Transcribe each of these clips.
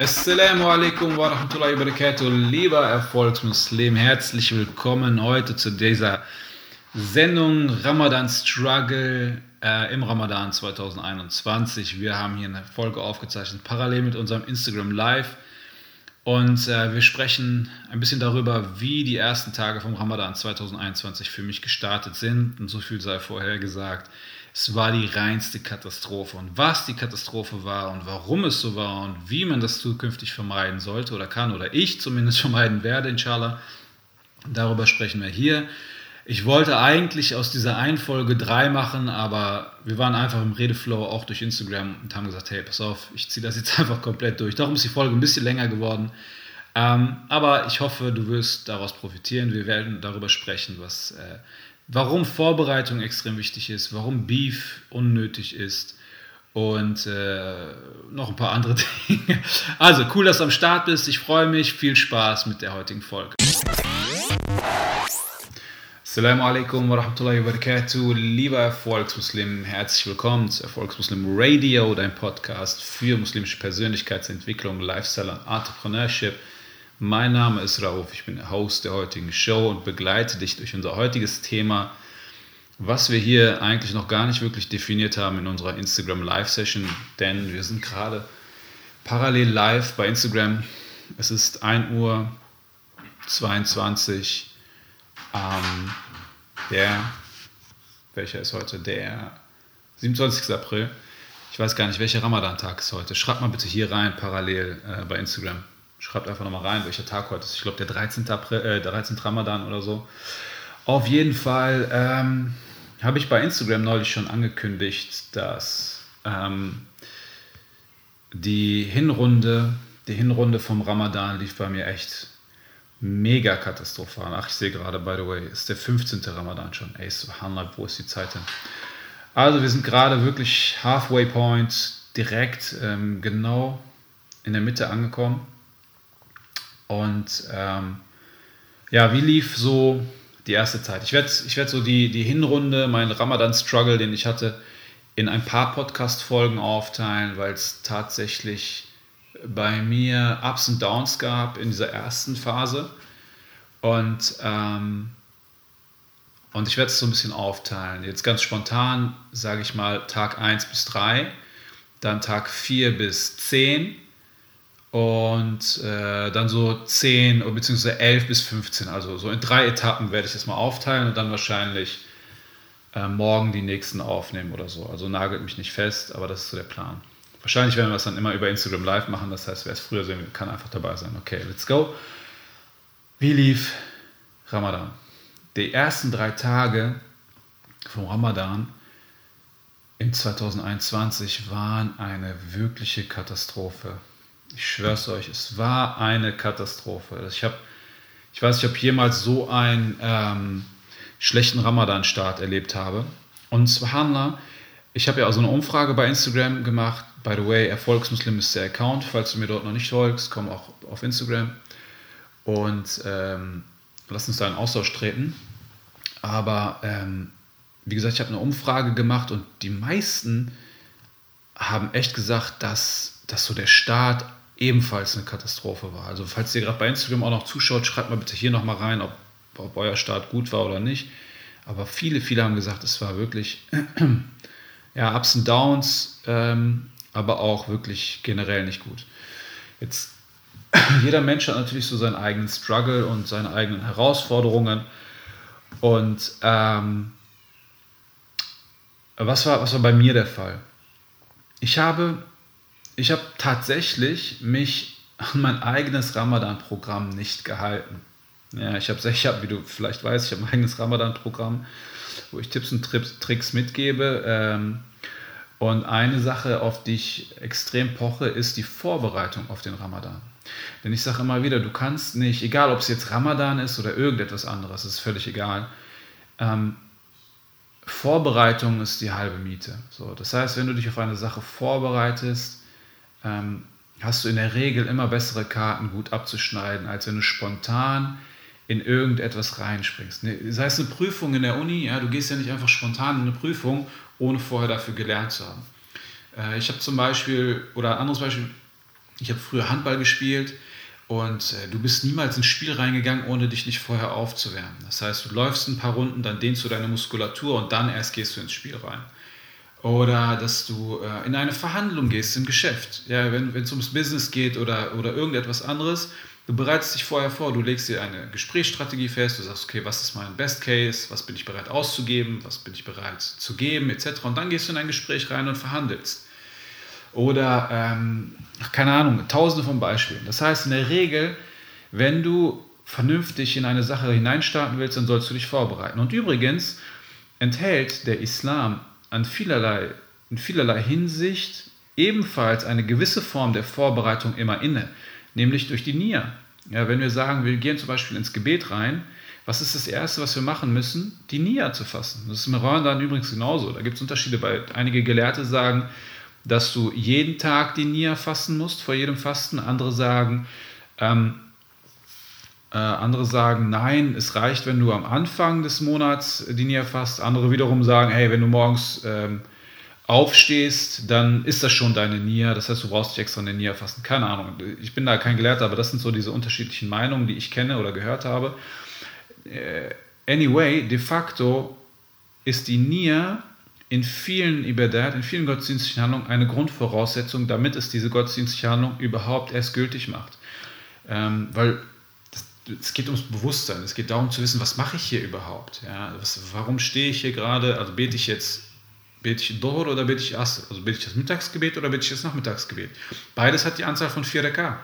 Assalamu alaikum wa rahmatullahi wa barakatuh, lieber Erfolgsmuslim, herzlich willkommen heute zu dieser Sendung Ramadan Struggle äh, im Ramadan 2021. Wir haben hier eine Folge aufgezeichnet, parallel mit unserem Instagram Live. Und äh, wir sprechen ein bisschen darüber, wie die ersten Tage vom Ramadan 2021 für mich gestartet sind. Und so viel sei vorher gesagt. Es war die reinste Katastrophe. Und was die Katastrophe war und warum es so war und wie man das zukünftig vermeiden sollte oder kann oder ich zumindest vermeiden werde, inshallah, darüber sprechen wir hier. Ich wollte eigentlich aus dieser einen Folge drei machen, aber wir waren einfach im Redeflow auch durch Instagram und haben gesagt, hey, pass auf, ich ziehe das jetzt einfach komplett durch. Darum ist die Folge ein bisschen länger geworden. Ähm, aber ich hoffe, du wirst daraus profitieren. Wir werden darüber sprechen, was, äh, warum Vorbereitung extrem wichtig ist, warum Beef unnötig ist und äh, noch ein paar andere Dinge. Also cool, dass du am Start bist. Ich freue mich. Viel Spaß mit der heutigen Folge. Assalamu alaikum wa rahmatullahi wa barakatuh. Lieber Erfolgsmuslim, herzlich willkommen zu Erfolgsmuslim Radio, dein Podcast für muslimische Persönlichkeitsentwicklung, Lifestyle und Entrepreneurship. Mein Name ist Rauf, ich bin der Host der heutigen Show und begleite dich durch unser heutiges Thema, was wir hier eigentlich noch gar nicht wirklich definiert haben in unserer Instagram Live Session, denn wir sind gerade parallel live bei Instagram. Es ist 1 Uhr 22 ähm, der, welcher ist heute? Der 27. April. Ich weiß gar nicht, welcher Ramadan-Tag ist heute. Schreibt mal bitte hier rein, parallel äh, bei Instagram. Schreibt einfach nochmal rein, welcher Tag heute ist. Ich glaube, der 13. April, äh, 13. Ramadan oder so. Auf jeden Fall ähm, habe ich bei Instagram neulich schon angekündigt, dass ähm, die Hinrunde, die Hinrunde vom Ramadan lief bei mir echt mega katastrophal. Ach, ich sehe gerade, by the way, ist der 15. Ramadan schon. Ey, subhanallah, wo ist die Zeit hin? Also, wir sind gerade wirklich halfway point, direkt ähm, genau in der Mitte angekommen. Und ähm, ja, wie lief so die erste Zeit? Ich werde ich werd so die, die Hinrunde, meinen Ramadan-Struggle, den ich hatte, in ein paar Podcast-Folgen aufteilen, weil es tatsächlich bei mir Ups und Downs gab in dieser ersten Phase. Und, ähm, und ich werde es so ein bisschen aufteilen. Jetzt ganz spontan sage ich mal Tag 1 bis 3, dann Tag 4 bis 10 und äh, dann so 10 bzw. 11 bis 15. Also so in drei Etappen werde ich das mal aufteilen und dann wahrscheinlich äh, morgen die nächsten aufnehmen oder so. Also nagelt mich nicht fest, aber das ist so der Plan. Wahrscheinlich werden wir es dann immer über Instagram Live machen, das heißt, wer es früher sehen will, kann einfach dabei sein. Okay, let's go. Wie lief Ramadan? Die ersten drei Tage vom Ramadan in 2021 waren eine wirkliche Katastrophe. Ich schwöre es euch, es war eine Katastrophe. Ich, hab, ich weiß nicht, ob ich jemals so einen ähm, schlechten Ramadan-Start erlebt habe. Und subhanallah, ich habe ja so eine Umfrage bei Instagram gemacht. By the way, Erfolgsmuslim ist der Account. Falls du mir dort noch nicht folgst, komm auch auf Instagram und ähm, lass uns da in Austausch treten. Aber ähm, wie gesagt, ich habe eine Umfrage gemacht und die meisten haben echt gesagt, dass, dass so der Start ebenfalls eine Katastrophe war. Also falls ihr gerade bei Instagram auch noch zuschaut, schreibt mal bitte hier nochmal rein, ob, ob euer Start gut war oder nicht. Aber viele, viele haben gesagt, es war wirklich ja, Ups und Downs, ähm, aber auch wirklich generell nicht gut. Jetzt, jeder Mensch hat natürlich so seinen eigenen Struggle und seine eigenen Herausforderungen. Und ähm, was, war, was war bei mir der Fall? Ich habe, ich habe tatsächlich mich an mein eigenes Ramadan-Programm nicht gehalten. Ja, ich habe, ich hab, wie du vielleicht weißt, ich habe ein eigenes Ramadan-Programm, wo ich Tipps und Tricks mitgebe. Ähm, und eine Sache, auf die ich extrem poche, ist die Vorbereitung auf den Ramadan. Denn ich sage immer wieder, du kannst nicht, egal ob es jetzt Ramadan ist oder irgendetwas anderes, ist völlig egal. Ähm, Vorbereitung ist die halbe Miete. So, das heißt, wenn du dich auf eine Sache vorbereitest, ähm, hast du in der Regel immer bessere Karten gut abzuschneiden, als wenn du spontan in irgendetwas reinspringst. Ne, sei es eine Prüfung in der Uni, ja, du gehst ja nicht einfach spontan in eine Prüfung ohne vorher dafür gelernt zu haben. Äh, ich habe zum Beispiel, oder ein anderes Beispiel, ich habe früher Handball gespielt und äh, du bist niemals ins Spiel reingegangen, ohne dich nicht vorher aufzuwärmen. Das heißt, du läufst ein paar Runden, dann dehnst du deine Muskulatur und dann erst gehst du ins Spiel rein. Oder dass du äh, in eine Verhandlung gehst im Geschäft. Ja, wenn es ums Business geht oder, oder irgendetwas anderes, du bereitest dich vorher vor, du legst dir eine Gesprächsstrategie fest, du sagst, okay, was ist mein Best Case, was bin ich bereit auszugeben, was bin ich bereit zu geben, etc. Und dann gehst du in ein Gespräch rein und verhandelst. Oder, ähm, keine Ahnung, tausende von Beispielen. Das heißt, in der Regel, wenn du vernünftig in eine Sache hineinstarten willst, dann sollst du dich vorbereiten. Und übrigens enthält der Islam an vielerlei, in vielerlei Hinsicht ebenfalls eine gewisse Form der Vorbereitung immer inne, nämlich durch die Nia. Ja, wenn wir sagen, wir gehen zum Beispiel ins Gebet rein, was ist das Erste, was wir machen müssen? Die Nia zu fassen. Das ist im Ramadan übrigens genauso. Da gibt es Unterschiede, weil einige Gelehrte sagen, dass du jeden Tag die Nia fassen musst, vor jedem Fasten. Andere sagen, ähm, äh, andere sagen, nein, es reicht, wenn du am Anfang des Monats die Nia fasst. Andere wiederum sagen, hey, wenn du morgens ähm, aufstehst, dann ist das schon deine Nia. Das heißt, du brauchst nicht extra eine Nia fassen. Keine Ahnung. Ich bin da kein Gelehrter, aber das sind so diese unterschiedlichen Meinungen, die ich kenne oder gehört habe. Äh, anyway, de facto ist die Nia in vielen Ibadat, in vielen gottesdienstlichen Handlungen eine Grundvoraussetzung, damit es diese gottesdienstliche Handlung überhaupt erst gültig macht. Ähm, weil es geht ums Bewusstsein, es geht darum zu wissen, was mache ich hier überhaupt? Ja, was, warum stehe ich hier gerade? Also bete ich jetzt, bete ich Dohr oder bete ich Asr? Also bete ich das Mittagsgebet oder bete ich das Nachmittagsgebet? Beides hat die Anzahl von 4 Raka.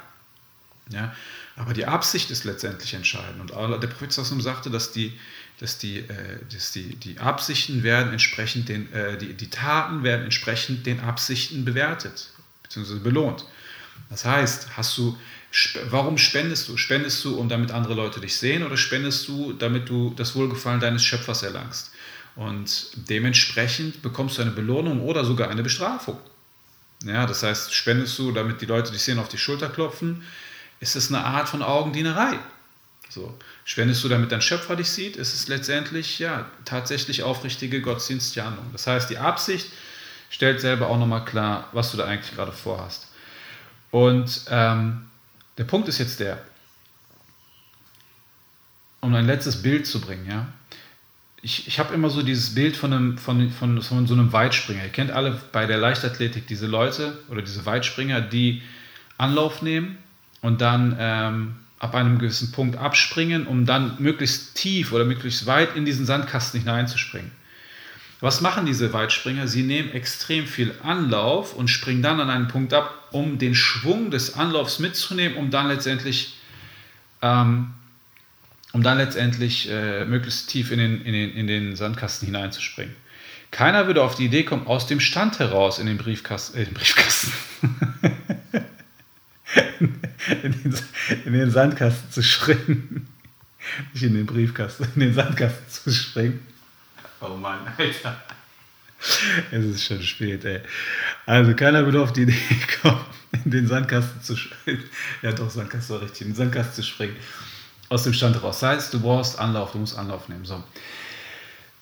Ja, aber die Absicht ist letztendlich entscheidend. Und der Prophet sagte, dass die dass die, äh, dass die, die Absichten werden entsprechend den, äh, die, die Taten werden entsprechend den Absichten bewertet, bzw. belohnt. Das heißt, hast du, warum spendest du? Spendest du, um damit andere Leute dich sehen oder spendest du, damit du das Wohlgefallen deines Schöpfers erlangst? Und dementsprechend bekommst du eine Belohnung oder sogar eine Bestrafung. Ja, das heißt, spendest du, damit die Leute dich sehen, auf die Schulter klopfen, ist es eine Art von Augendienerei. So. Spendest du, damit dein Schöpfer dich sieht, ist es letztendlich ja tatsächlich aufrichtige Gottesdiensthandlung. Das heißt, die Absicht stellt selber auch nochmal klar, was du da eigentlich gerade vorhast. Und ähm, der Punkt ist jetzt der, um ein letztes Bild zu bringen, ja. Ich, ich habe immer so dieses Bild von, einem, von, von, von so einem Weitspringer. Ihr kennt alle bei der Leichtathletik diese Leute oder diese Weitspringer, die Anlauf nehmen und dann ähm, ab einem gewissen Punkt abspringen, um dann möglichst tief oder möglichst weit in diesen Sandkasten hineinzuspringen. Was machen diese Weitspringer? Sie nehmen extrem viel Anlauf und springen dann an einen Punkt ab, um den Schwung des Anlaufs mitzunehmen, um dann letztendlich, ähm, um dann letztendlich äh, möglichst tief in den, in, den, in den Sandkasten hineinzuspringen. Keiner würde auf die Idee kommen, aus dem Stand heraus in den Briefkasten, äh, den Briefkasten in den, in den Sandkasten zu springen. Nicht in den Briefkasten, in den Sandkasten zu springen. Oh Mann, Alter. Es ist schon spät, ey. Also keiner würde auf die Idee kommen, in den Sandkasten zu springen. Ja, doch, Sandkasten war richtig. In den Sandkasten zu springen. Aus dem Stand raus. Das heißt, du brauchst Anlauf, du musst Anlauf nehmen. So.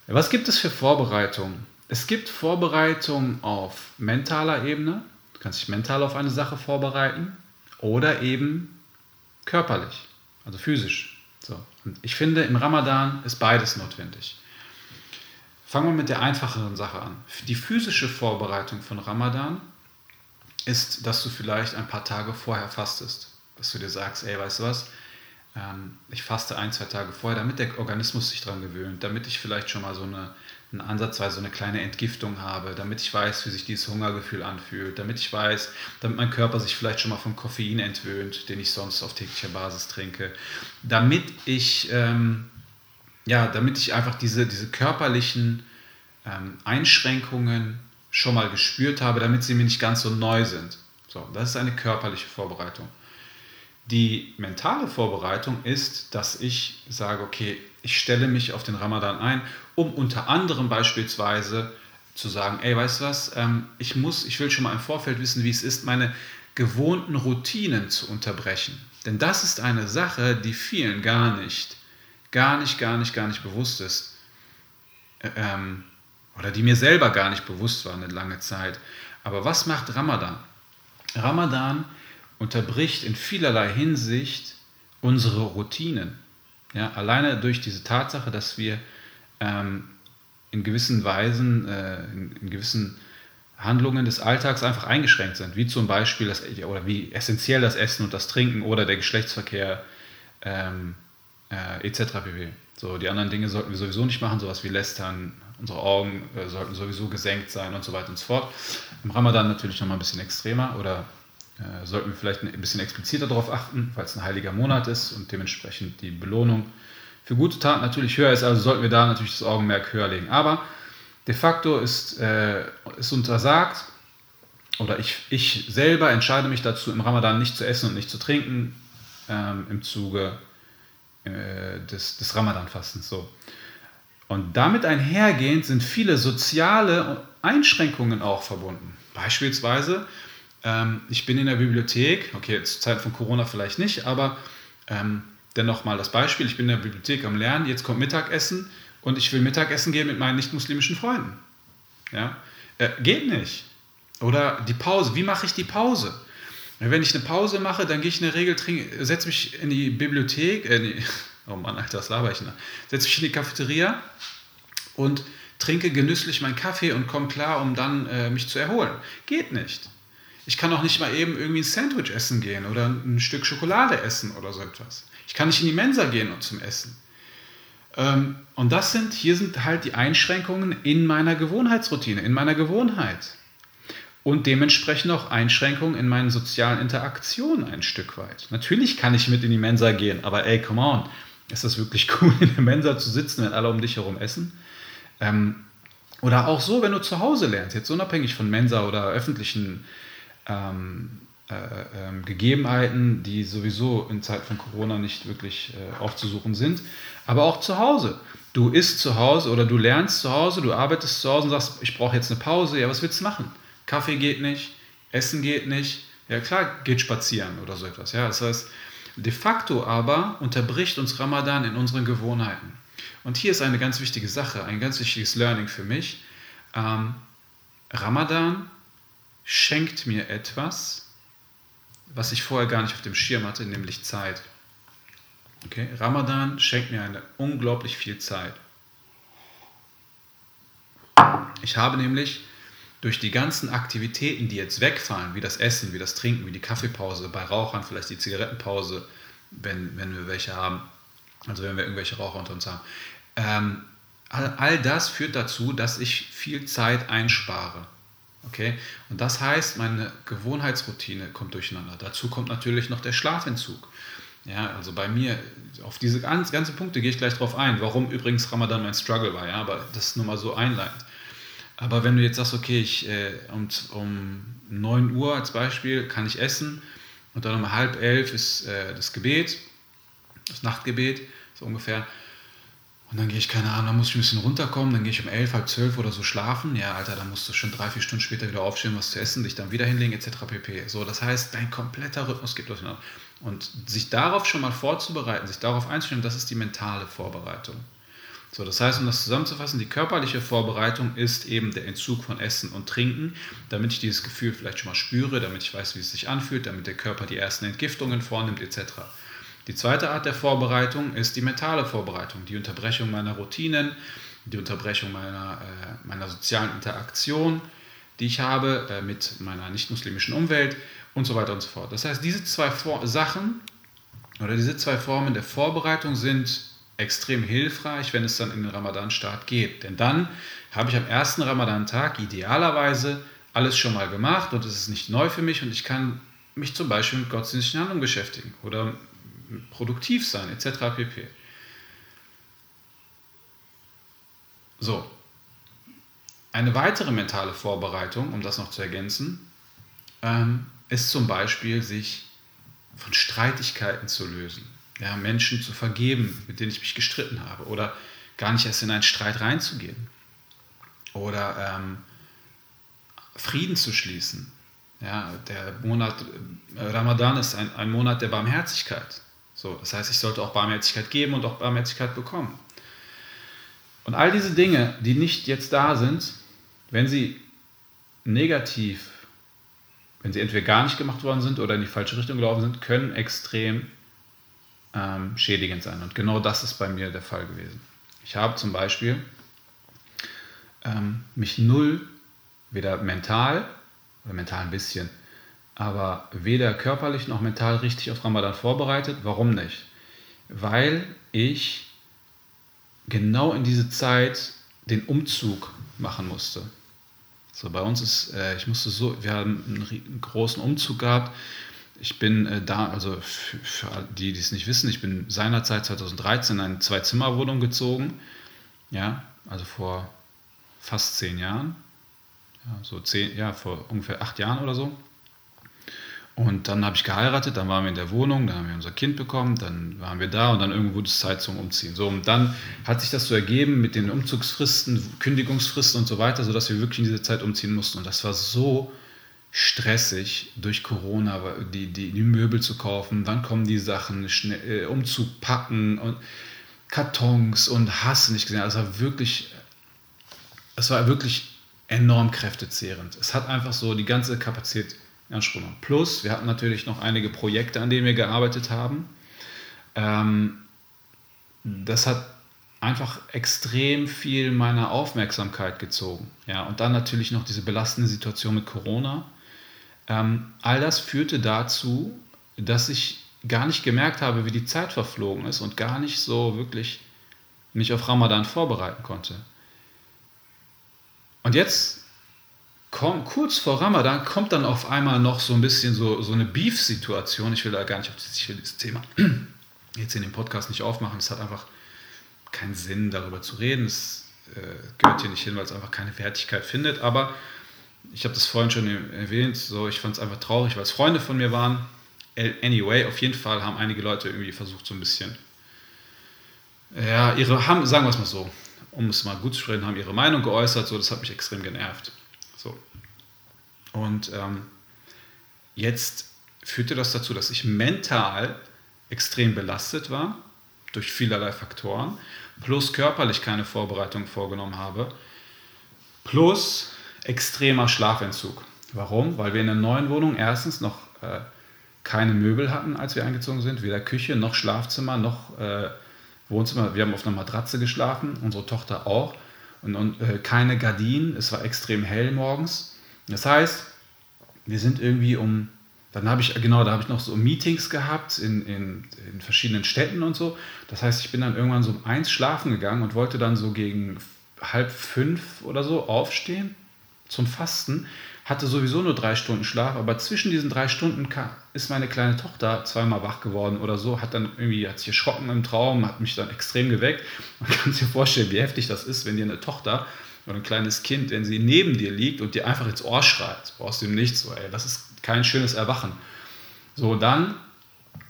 Was gibt es für Vorbereitungen? Es gibt Vorbereitungen auf mentaler Ebene. Du kannst dich mental auf eine Sache vorbereiten oder eben körperlich, also physisch. So. Und ich finde, im Ramadan ist beides notwendig. Fangen wir mit der einfacheren Sache an. Die physische Vorbereitung von Ramadan ist, dass du vielleicht ein paar Tage vorher fastest. Dass du dir sagst, ey, weißt du was, ähm, ich faste ein, zwei Tage vorher, damit der Organismus sich daran gewöhnt, damit ich vielleicht schon mal so eine eine ansatzweise eine kleine Entgiftung habe, damit ich weiß, wie sich dieses Hungergefühl anfühlt, damit ich weiß, damit mein Körper sich vielleicht schon mal vom Koffein entwöhnt, den ich sonst auf täglicher Basis trinke, damit ich, ähm, ja, damit ich einfach diese, diese körperlichen ähm, Einschränkungen schon mal gespürt habe, damit sie mir nicht ganz so neu sind. So, das ist eine körperliche Vorbereitung. Die mentale Vorbereitung ist, dass ich sage, okay, ich stelle mich auf den Ramadan ein, um unter anderem beispielsweise zu sagen, ey, weißt du was, ähm, ich muss, ich will schon mal im Vorfeld wissen, wie es ist, meine gewohnten Routinen zu unterbrechen. Denn das ist eine Sache, die vielen gar nicht, gar nicht, gar nicht, gar nicht bewusst ist. Ähm, oder die mir selber gar nicht bewusst waren eine lange Zeit. Aber was macht Ramadan? Ramadan unterbricht in vielerlei Hinsicht unsere Routinen. Ja, alleine durch diese Tatsache, dass wir ähm, in gewissen Weisen, äh, in, in, gewissen Handlungen des Alltags einfach eingeschränkt sind, wie zum Beispiel das, oder wie essentiell das Essen und das Trinken oder der Geschlechtsverkehr ähm, äh, etc. pp. So, die anderen Dinge sollten wir sowieso nicht machen, sowas wie Lästern, unsere Augen äh, sollten sowieso gesenkt sein und so weiter und so fort. Im Ramadan natürlich nochmal ein bisschen extremer oder sollten wir vielleicht ein bisschen expliziter darauf achten, weil es ein heiliger Monat ist und dementsprechend die Belohnung für gute Taten natürlich höher ist, also sollten wir da natürlich das Augenmerk höher legen. Aber de facto ist, äh, untersagt, oder ich, ich selber entscheide mich dazu, im Ramadan nicht zu essen und nicht zu trinken, ähm, im Zuge äh, des, des Ramadan-Fastens. So. Und damit einhergehend sind viele soziale Einschränkungen auch verbunden. Beispielsweise, ähm, ich bin in der Bibliothek, okay, zur Zeit von Corona vielleicht nicht, aber ähm, dennoch mal das Beispiel, ich bin in der Bibliothek am Lernen, jetzt kommt Mittagessen und ich will Mittagessen gehen mit meinen nicht-muslimischen Freunden. Ja? Äh, geht nicht. Oder die Pause, wie mache ich die Pause? Wenn ich eine Pause mache, dann gehe ich in der Regel, setze mich in die Bibliothek, äh, die, oh Mann, Alter, was laber ich denn? Setze mich in die Cafeteria und trinke genüsslich meinen Kaffee und komme klar, um dann äh, mich zu erholen. Geht nicht. Ich kann auch nicht mal eben irgendwie ein Sandwich essen gehen oder ein Stück Schokolade essen oder so etwas. Ich kann nicht in die Mensa gehen und zum Essen. Ähm, und das sind, hier sind halt die Einschränkungen in meiner Gewohnheitsroutine, in meiner Gewohnheit. Und dementsprechend auch Einschränkungen in meinen sozialen Interaktionen ein Stück weit. Natürlich kann ich mit in die Mensa gehen, aber ey, come on, ist das wirklich cool, in der Mensa zu sitzen, wenn alle um dich herum essen? Ähm, oder auch so, wenn du zu Hause lernst, jetzt unabhängig von Mensa oder öffentlichen ähm, äh, äh, Gegebenheiten, die sowieso in Zeit von Corona nicht wirklich äh, aufzusuchen sind, aber auch zu Hause. Du isst zu Hause oder du lernst zu Hause, du arbeitest zu Hause und sagst, ich brauche jetzt eine Pause, ja, was willst du machen? Kaffee geht nicht, Essen geht nicht, ja klar, geht spazieren oder so etwas. Ja, das heißt, de facto aber unterbricht uns Ramadan in unseren Gewohnheiten. Und hier ist eine ganz wichtige Sache, ein ganz wichtiges Learning für mich. Ähm, Ramadan schenkt mir etwas, was ich vorher gar nicht auf dem Schirm hatte, nämlich Zeit. Okay? Ramadan schenkt mir eine unglaublich viel Zeit. Ich habe nämlich durch die ganzen Aktivitäten, die jetzt wegfallen, wie das Essen, wie das Trinken, wie die Kaffeepause, bei Rauchern vielleicht die Zigarettenpause, wenn, wenn wir welche haben, also wenn wir irgendwelche Raucher unter uns haben, ähm, all, all das führt dazu, dass ich viel Zeit einspare. Okay? Und das heißt, meine Gewohnheitsroutine kommt durcheinander. Dazu kommt natürlich noch der Schlafentzug. Ja, also bei mir, auf diese ganzen, Punkte gehe ich gleich drauf ein, warum übrigens Ramadan mein Struggle war, ja, aber das ist nur mal so einleitend. Aber wenn du jetzt sagst, okay, ich, äh, um, um 9 Uhr als Beispiel kann ich essen und dann um halb elf ist äh, das Gebet, das Nachtgebet, so ungefähr, und dann gehe ich, keine Ahnung, dann muss ich ein bisschen runterkommen, dann gehe ich um elf, halb zwölf oder so schlafen. Ja, Alter, dann musst du schon drei, vier Stunden später wieder aufstehen, was zu essen, dich dann wieder hinlegen, etc. pp. So, das heißt, dein kompletter Rhythmus geht durcheinander. Und sich darauf schon mal vorzubereiten, sich darauf einzustellen, das ist die mentale Vorbereitung. So, das heißt, um das zusammenzufassen, die körperliche Vorbereitung ist eben der Entzug von Essen und Trinken, damit ich dieses Gefühl vielleicht schon mal spüre, damit ich weiß, wie es sich anfühlt, damit der Körper die ersten Entgiftungen vornimmt, etc. Die zweite Art der Vorbereitung ist die mentale Vorbereitung, die Unterbrechung meiner Routinen, die Unterbrechung meiner, äh, meiner sozialen Interaktion, die ich habe äh, mit meiner nicht-muslimischen Umwelt und so weiter und so fort. Das heißt, diese zwei For Sachen oder diese zwei Formen der Vorbereitung sind extrem hilfreich, wenn es dann in den Ramadan-Start geht. Denn dann habe ich am ersten Ramadan-Tag idealerweise alles schon mal gemacht und es ist nicht neu für mich und ich kann mich zum Beispiel mit gottesdienstlichen Handlungen beschäftigen oder produktiv sein, etc. pp. So, eine weitere mentale Vorbereitung, um das noch zu ergänzen, ähm, ist zum Beispiel, sich von Streitigkeiten zu lösen, ja, Menschen zu vergeben, mit denen ich mich gestritten habe, oder gar nicht erst in einen Streit reinzugehen, oder ähm, Frieden zu schließen. Ja, der Monat äh, Ramadan ist ein, ein Monat der Barmherzigkeit. So, das heißt, ich sollte auch Barmherzigkeit geben und auch Barmherzigkeit bekommen. Und all diese Dinge, die nicht jetzt da sind, wenn sie negativ, wenn sie entweder gar nicht gemacht worden sind oder in die falsche Richtung gelaufen sind, können extrem ähm, schädigend sein. Und genau das ist bei mir der Fall gewesen. Ich habe zum Beispiel ähm, mich null, weder mental, oder mental ein bisschen, aber weder körperlich noch mental richtig auf Ramadan vorbereitet. Warum nicht? Weil ich genau in diese Zeit den Umzug machen musste. So, bei uns ist, äh, ich musste so, wir haben einen, großen Umzug gehabt. Ich bin äh, da, also für, für, die, die es nicht wissen, ich bin seinerzeit 2013 in eine Zwei-Zimmer-Wohnung gezogen. Ja, also vor fast zehn Jahren. Ja, so zehn, ja, vor ungefähr acht Jahren oder so. Und dann habe ich geheiratet, dann waren wir in der Wohnung, dann haben wir unser Kind bekommen, dann waren wir da und dann irgendwo wurde Zeit zum Umziehen. So, und dann hat sich das so ergeben mit den Umzugsfristen, Kündigungsfristen und so weiter, sodass wir wirklich in diese Zeit umziehen mussten. Und das war so stressig durch Corona, die, die, die Möbel zu kaufen, wann kommen die Sachen, schnell, äh, Umzug packen und Kartons und Hass nicht gesehen. Also wirklich, es war wirklich enorm kräftezehrend. Es hat einfach so die ganze Kapazität Anspruch Plus, wir hatten natürlich noch einige Projekte, an denen wir gearbeitet haben. Ähm, das hat einfach extrem viel meiner Aufmerksamkeit gezogen. Ja, und dann natürlich noch diese belastende Situation mit Corona. Ähm, all das führte dazu, dass ich gar nicht gemerkt habe, wie die Zeit verflogen ist und gar nicht so wirklich mich auf Ramadan vorbereiten konnte. Und jetzt komm, kurz vor Ramadan kommt dann auf einmal noch so ein bisschen so, so eine Beef-Situation. Ich will da gar nicht auf dieses Thema jetzt in dem Podcast nicht aufmachen. Es hat einfach keinen Sinn, darüber zu reden. Es äh, gehört hier nicht hin, weil es einfach keine Wertigkeit findet. Aber ich habe das vorhin schon erwähnt. So, ich fand es einfach traurig, weil es Freunde von mir waren. Anyway, auf jeden Fall haben einige Leute irgendwie versucht, so ein bisschen, ja, ihre, haben, sagen wir es mal so, um es mal gut zu sprechen, haben ihre Meinung geäußert. So, das hat mich extrem genervt. So. Und ähm, jetzt führte das dazu, dass ich mental extrem belastet war durch vielerlei Faktoren, plus körperlich keine Vorbereitung vorgenommen habe, plus extremer Schlafentzug. Warum? Weil wir in der neuen Wohnung erstens noch äh, keine Möbel hatten, als wir eingezogen sind, weder Küche noch Schlafzimmer noch äh, Wohnzimmer. Wir haben auf einer Matratze geschlafen, unsere Tochter auch und, und äh, keine Gardinen. Es war extrem hell morgens. Das heißt, wir sind irgendwie um, dann habe ich, genau, da habe ich noch so Meetings gehabt in, in, in, verschiedenen Städten und so. Das heißt, ich bin dann irgendwann so um eins schlafen gegangen und wollte dann so gegen halb fünf oder so aufstehen zum Fasten. Hatte sowieso nur drei Stunden Schlaf, aber zwischen diesen drei Stunden ist meine kleine Tochter zweimal wach geworden oder so, hat dann irgendwie, hat sich erschrocken im Traum, hat mich dann extrem geweckt. Man kann sich vorstellen, wie heftig das ist, wenn dir eine Tochter oder ein kleines Kind, wenn sie neben dir liegt und dir einfach ins Ohr schreit, aus dem Nichts, so, ey, das ist kein schönes Erwachen. So, dann,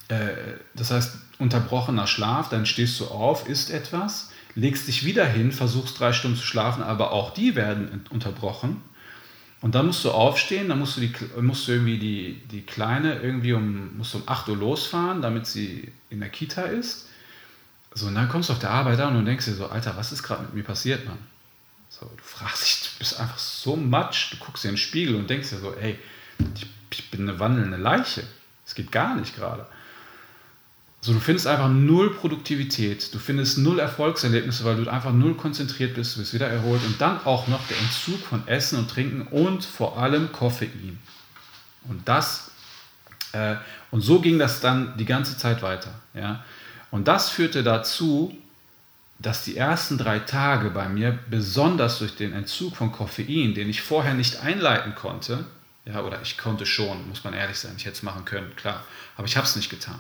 äh, das heißt, unterbrochener Schlaf, dann stehst du auf, isst etwas, legst dich wieder hin, versuchst drei Stunden zu schlafen, aber auch die werden unterbrochen. Und dann musst du aufstehen, dann musst du, die, musst du irgendwie die, die Kleine irgendwie um, musst um 8 Uhr losfahren, damit sie in der Kita ist. So, und dann kommst du auf der Arbeit an und denkst dir so, Alter, was ist gerade mit mir passiert, Mann? So, du fragst dich, du bist einfach so matsch, du guckst dir in den Spiegel und denkst dir so, ey, ich, ich bin eine wandelnde Leiche. Es geht gar nicht gerade. So, du findest einfach null Produktivität, du findest null Erfolgserlebnisse, weil du einfach null konzentriert bist, du bist wieder erholt und dann auch noch der Entzug von Essen und Trinken und vor allem Koffein. Und das, äh, und so ging das dann die ganze Zeit weiter. Ja? Und das führte dazu, dass die ersten drei Tage bei mir, besonders durch den Entzug von Koffein, den ich vorher nicht einleiten konnte, ja, oder ich konnte schon, muss man ehrlich sein, ich hätte es machen können, klar, aber ich habe es nicht getan.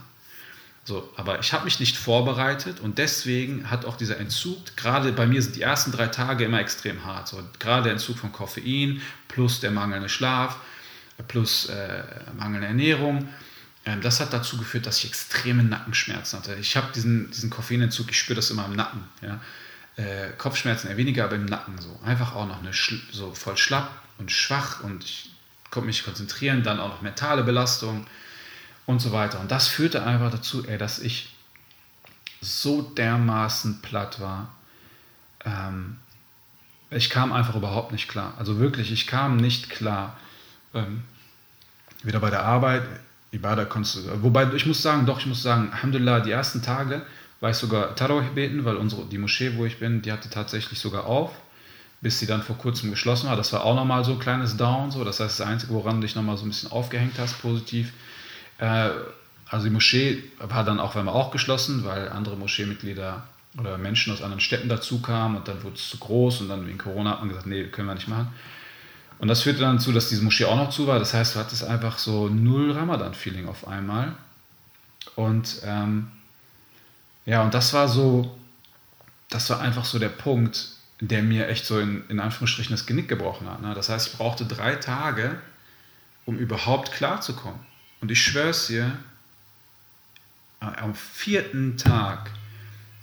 So, aber ich habe mich nicht vorbereitet und deswegen hat auch dieser Entzug, gerade bei mir sind die ersten drei Tage immer extrem hart. So, gerade der Entzug von Koffein plus der mangelnde Schlaf plus äh, mangelnde Ernährung ähm, das hat dazu geführt, dass ich extreme Nackenschmerzen hatte. Ich habe diesen, diesen Koffeinentzug, ich spüre das immer im Nacken. Ja. Äh, Kopfschmerzen eher weniger, aber im Nacken so. Einfach auch noch eine, so voll schlapp und schwach und ich konnte mich konzentrieren, dann auch noch mentale Belastung und so weiter. Und das führte einfach dazu, ey, dass ich so dermaßen platt war. ähm, ich kam einfach überhaupt nicht klar. Also wirklich, ich kam nicht klar. Ähm, wieder bei der Arbeit, Ibadah konntest du, wobei ich muss sagen, doch, ich muss sagen, Alhamdulillah, die ersten Tage war ich sogar Tarawih beten, weil unsere, die Moschee, wo ich bin, die hatte tatsächlich sogar auf, bis sie dann vor kurzem geschlossen war. Das war auch nochmal so ein kleines Down, so. das heißt, das Einzige, woran du dich nochmal so ein bisschen aufgehängt hast, positiv. Äh, also die Moschee war dann auch, wenn wir auch geschlossen, weil andere Moscheemitglieder oder Menschen aus anderen Städten dazu kamen und dann wurde es zu groß und dann wegen Corona hat man gesagt, nee, können wir nicht machen. Und das führte dann dazu, dass diese Moschee auch noch zu war. Das heißt, du hattest einfach so null Ramadan-Feeling auf einmal. Und ähm, ja, und das war so, das war einfach so der Punkt, der mir echt so in, in Anführungsstrichen das Genick gebrochen hat. Ne? Das heißt, ich brauchte drei Tage, um überhaupt klarzukommen. Und ich schwöre es dir, am vierten Tag,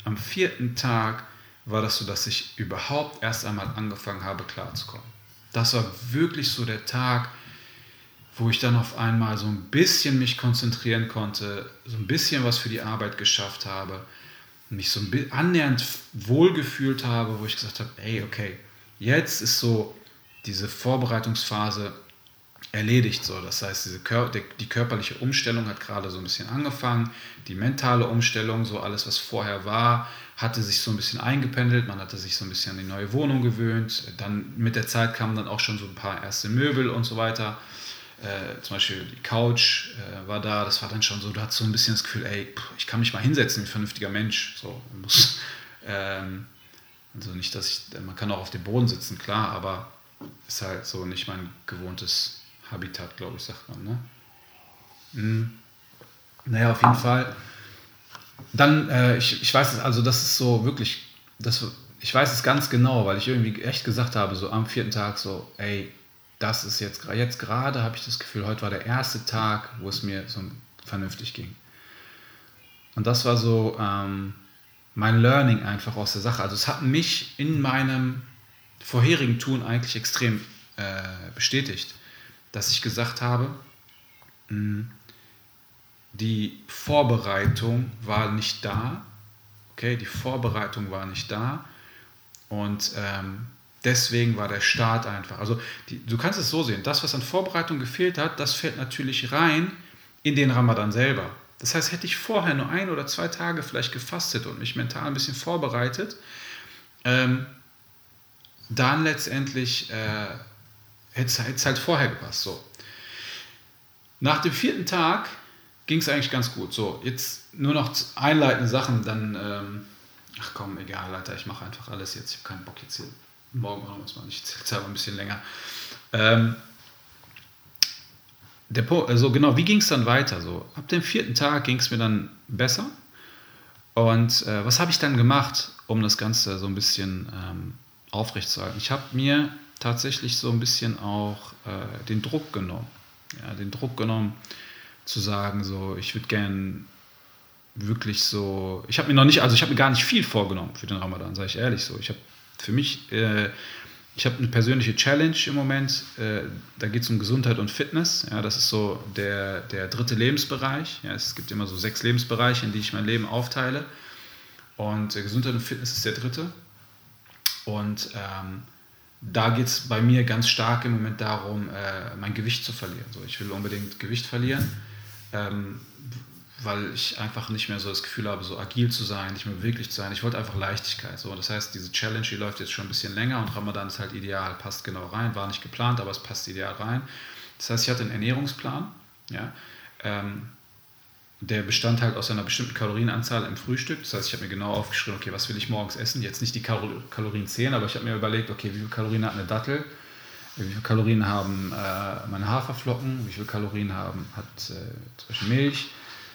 am vierten Tag war das so, dass ich überhaupt erst einmal angefangen habe, klarzukommen. Das war wirklich so der Tag, wo ich dann auf einmal so ein bisschen mich konzentrieren konnte, so ein bisschen was für die Arbeit geschafft habe, mich so annähernd wohlgefühlt habe, wo ich gesagt habe, ey, okay, jetzt ist so diese Vorbereitungsphase erledigt. So. Das heißt, diese Kör die körperliche Umstellung hat gerade so ein bisschen angefangen, die mentale Umstellung, so alles, was vorher war, hatte sich so ein bisschen eingependelt, man hatte sich so ein bisschen an die neue Wohnung gewöhnt. Dann mit der Zeit kamen dann auch schon so ein paar erste Möbel und so weiter. Äh, zum Beispiel die Couch äh, war da, das war dann schon so, du hattest so ein bisschen das Gefühl, ey, ich kann mich mal hinsetzen ein vernünftiger Mensch. So, muss, ähm, also nicht, dass ich, man kann auch auf dem Boden sitzen, klar, aber ist halt so nicht mein gewohntes Habitat, glaube ich, sagt man. Ne? Mhm. Naja, auf jeden Fall. Dann, äh, ich, ich weiß es, also das ist so wirklich, das, ich weiß es ganz genau, weil ich irgendwie echt gesagt habe, so am vierten Tag so, ey, das ist jetzt, jetzt gerade habe ich das Gefühl, heute war der erste Tag, wo es mir so vernünftig ging. Und das war so ähm, mein Learning einfach aus der Sache. Also es hat mich in meinem vorherigen Tun eigentlich extrem äh, bestätigt dass ich gesagt habe, hm, die Vorbereitung war nicht da. Okay, die Vorbereitung war nicht da. Und ähm, deswegen war der Start einfach. Also die, du kannst es so sehen, das, was an Vorbereitung gefehlt hat, das fällt natürlich rein in den Ramadan selber. Das heißt, hätte ich vorher nur ein oder zwei Tage vielleicht gefastet und mich mental ein bisschen vorbereitet, ähm, dann letztendlich äh, hätte es halt vorher gepasst. So. Nach dem vierten Tag ging es eigentlich ganz gut. So, jetzt nur noch einleitende Sachen, dann, ähm, ach komm, egal, Alter, ich mache einfach alles jetzt. Ich habe keinen Bock jetzt hier morgen auch noch was machen. Ich erzähle es aber ein bisschen länger. Ähm, der also genau, wie ging es dann weiter? So, ab dem vierten Tag ging es mir dann besser. Und äh, was habe ich dann gemacht, um das Ganze so ein bisschen ähm, aufrechtzuerhalten? Ich habe mir tatsächlich so ein bisschen auch äh, den Druck genommen. Ja, den Druck genommen, zu sagen, so, ich würde gern wirklich so, ich habe mir noch nicht, also ich habe mir gar nicht viel vorgenommen für den Ramadan, sage ich ehrlich so. Ich habe für mich, äh, ich habe eine persönliche Challenge im Moment, äh, da geht es um Gesundheit und Fitness. Ja, das ist so der, der dritte Lebensbereich. Ja, es gibt immer so sechs Lebensbereiche, in die ich mein Leben aufteile. Und äh, Gesundheit und Fitness ist der dritte. Und ähm, da geht es bei mir ganz stark im Moment darum, äh, mein Gewicht zu verlieren. So, ich will unbedingt Gewicht verlieren, ähm, weil ich einfach nicht mehr so das Gefühl habe, so agil zu sein, nicht mehr beweglich zu sein. Ich wollte einfach Leichtigkeit. So. Das heißt, diese Challenge, die läuft jetzt schon ein bisschen länger und Ramadan ist halt ideal, passt genau rein, war nicht geplant, aber es passt ideal rein. Das heißt, ich hatte einen Ernährungsplan, ja, ähm, der bestand halt aus einer bestimmten Kalorienanzahl im Frühstück. Das heißt, ich habe mir genau aufgeschrieben, okay, was will ich morgens essen? Jetzt nicht die Kalorien zählen, aber ich habe mir überlegt, okay, wie viele Kalorien hat eine Dattel? Wie viele Kalorien haben äh, meine Haferflocken? Wie viele Kalorien haben, hat äh, zum Beispiel Milch,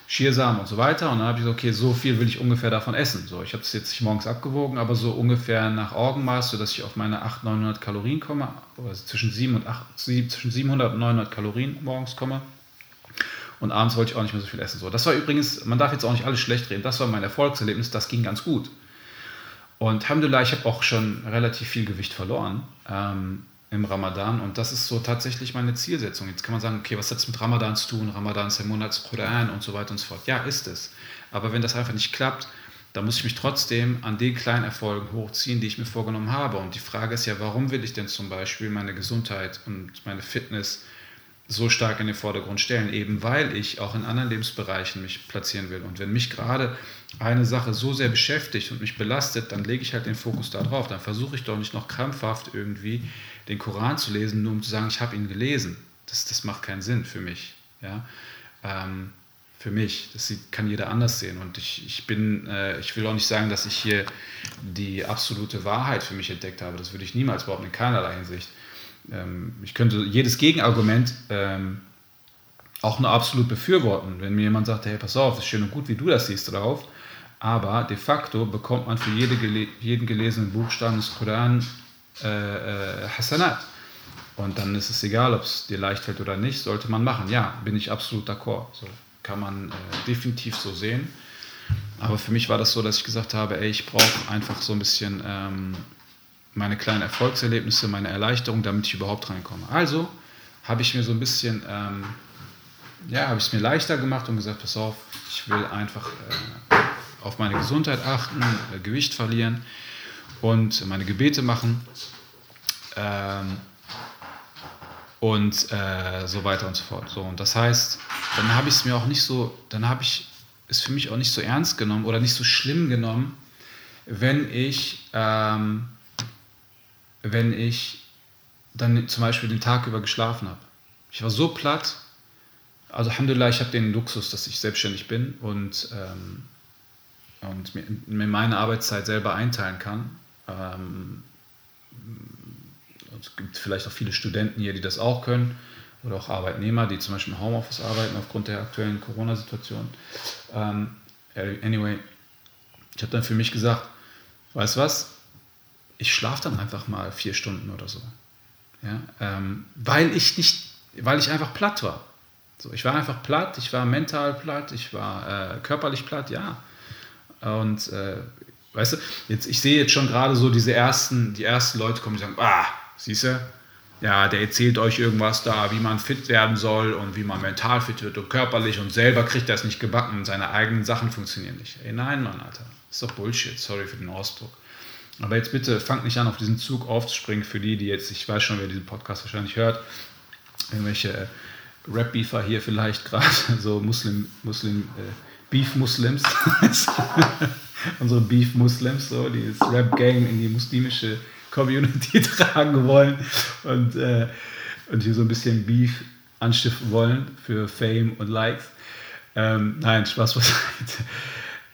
Schiersamen und so weiter? Und dann habe ich gesagt, okay, so viel will ich ungefähr davon essen. So, ich habe es jetzt nicht morgens abgewogen, aber so ungefähr nach Augenmaß, sodass ich auf meine 800, 900 Kalorien komme, also zwischen, 7 und 8, zwischen 700 und 900 Kalorien morgens komme. Und abends wollte ich auch nicht mehr so viel essen. So, das war übrigens, man darf jetzt auch nicht alles schlecht reden, das war mein Erfolgserlebnis, das ging ganz gut. Und Alhamdulillah, ich habe auch schon relativ viel Gewicht verloren ähm, im Ramadan und das ist so tatsächlich meine Zielsetzung. Jetzt kann man sagen, okay, was hat es mit Ramadan zu tun? Ramadan ist der Monat des Koran und so weiter und so fort. Ja, ist es. Aber wenn das einfach nicht klappt, da muss ich mich trotzdem an den kleinen Erfolgen hochziehen, die ich mir vorgenommen habe. Und die Frage ist ja, warum will ich denn zum Beispiel meine Gesundheit und meine Fitness so stark in den Vordergrund stellen? Eben weil ich auch in anderen Lebensbereichen mich platzieren will. Und wenn mich gerade eine Sache so sehr beschäftigt und mich belastet, dann lege ich halt den Fokus da drauf. Dann versuche ich doch nicht noch krampfhaft irgendwie den Koran zu lesen, nur um zu sagen, ich habe ihn gelesen. Das, das macht keinen Sinn für mich. Ja? Ähm, für mich. Das kann jeder anders sehen. Und ich, ich bin, äh, ich will auch nicht sagen, dass ich hier die absolute Wahrheit für mich entdeckt habe. Das würde ich niemals behaupten, in keinerlei Hinsicht. Ähm, ich könnte jedes Gegenargument ähm, auch nur absolut befürworten. Wenn mir jemand sagt, hey, pass auf, ist schön und gut, wie du das siehst drauf, aber de facto bekommt man für jede jeden gelesenen Buchstaben des Koran äh, äh, Hasanat. Und dann ist es egal, ob es dir leicht fällt oder nicht, sollte man machen. Ja, bin ich absolut d'accord. So kann man äh, definitiv so sehen. Aber für mich war das so, dass ich gesagt habe, ey, ich brauche einfach so ein bisschen ähm, meine kleinen Erfolgserlebnisse, meine Erleichterung, damit ich überhaupt reinkomme. Also habe ich mir so ein bisschen, ähm, ja, habe ich es mir leichter gemacht und gesagt, pass auf, ich will einfach äh, auf meine Gesundheit achten, äh, Gewicht verlieren und meine Gebete machen. Ähm, und äh, so weiter und so fort. So, und das heißt, dann habe ich es mir auch nicht so, dann habe ich es für mich auch nicht so ernst genommen oder nicht so schlimm genommen, wenn ich, ähm, wenn ich dann zum Beispiel den Tag über geschlafen habe. Ich war so platt, also Alhamdulillah, ich habe den Luxus, dass ich selbstständig bin und, ähm, und mir, mir, meine Arbeitszeit selber einteilen kann. Ähm, es gibt vielleicht auch viele Studenten hier, die das auch können oder auch Arbeitnehmer, die zum Beispiel im Homeoffice arbeiten aufgrund der aktuellen Corona-Situation. Ähm, anyway, ich habe dann für mich gesagt, weißt du was, ich schlafe dann einfach mal vier Stunden oder so. Ja, ähm, weil ich nicht, weil ich einfach platt war. So, ich war einfach platt, ich war mental platt, ich war äh, körperlich platt, ja. Und äh, weißt du, jetzt, ich sehe jetzt schon gerade so diese ersten, die ersten Leute kommen, die sagen, ah, Siehst du? Ja, der erzählt euch irgendwas da, wie man fit werden soll und wie man mental fit wird und körperlich und selber kriegt es nicht gebacken und seine eigenen Sachen funktionieren nicht. Ey, nein, Mann, Alter. Ist doch Bullshit. Sorry für den Ausdruck. Aber jetzt bitte fangt nicht an, auf diesen Zug aufzuspringen für die, die jetzt, ich weiß schon, wer diesen Podcast wahrscheinlich hört, irgendwelche Rap-Beefer hier vielleicht gerade, so Muslim, Muslim, äh, Beef-Muslims, unsere Beef-Muslims, so, die das Rap-Gang in die muslimische Community tragen wollen und, äh, und hier so ein bisschen Beef anstiften wollen für Fame und Likes. Ähm, nein, Spaß beiseite.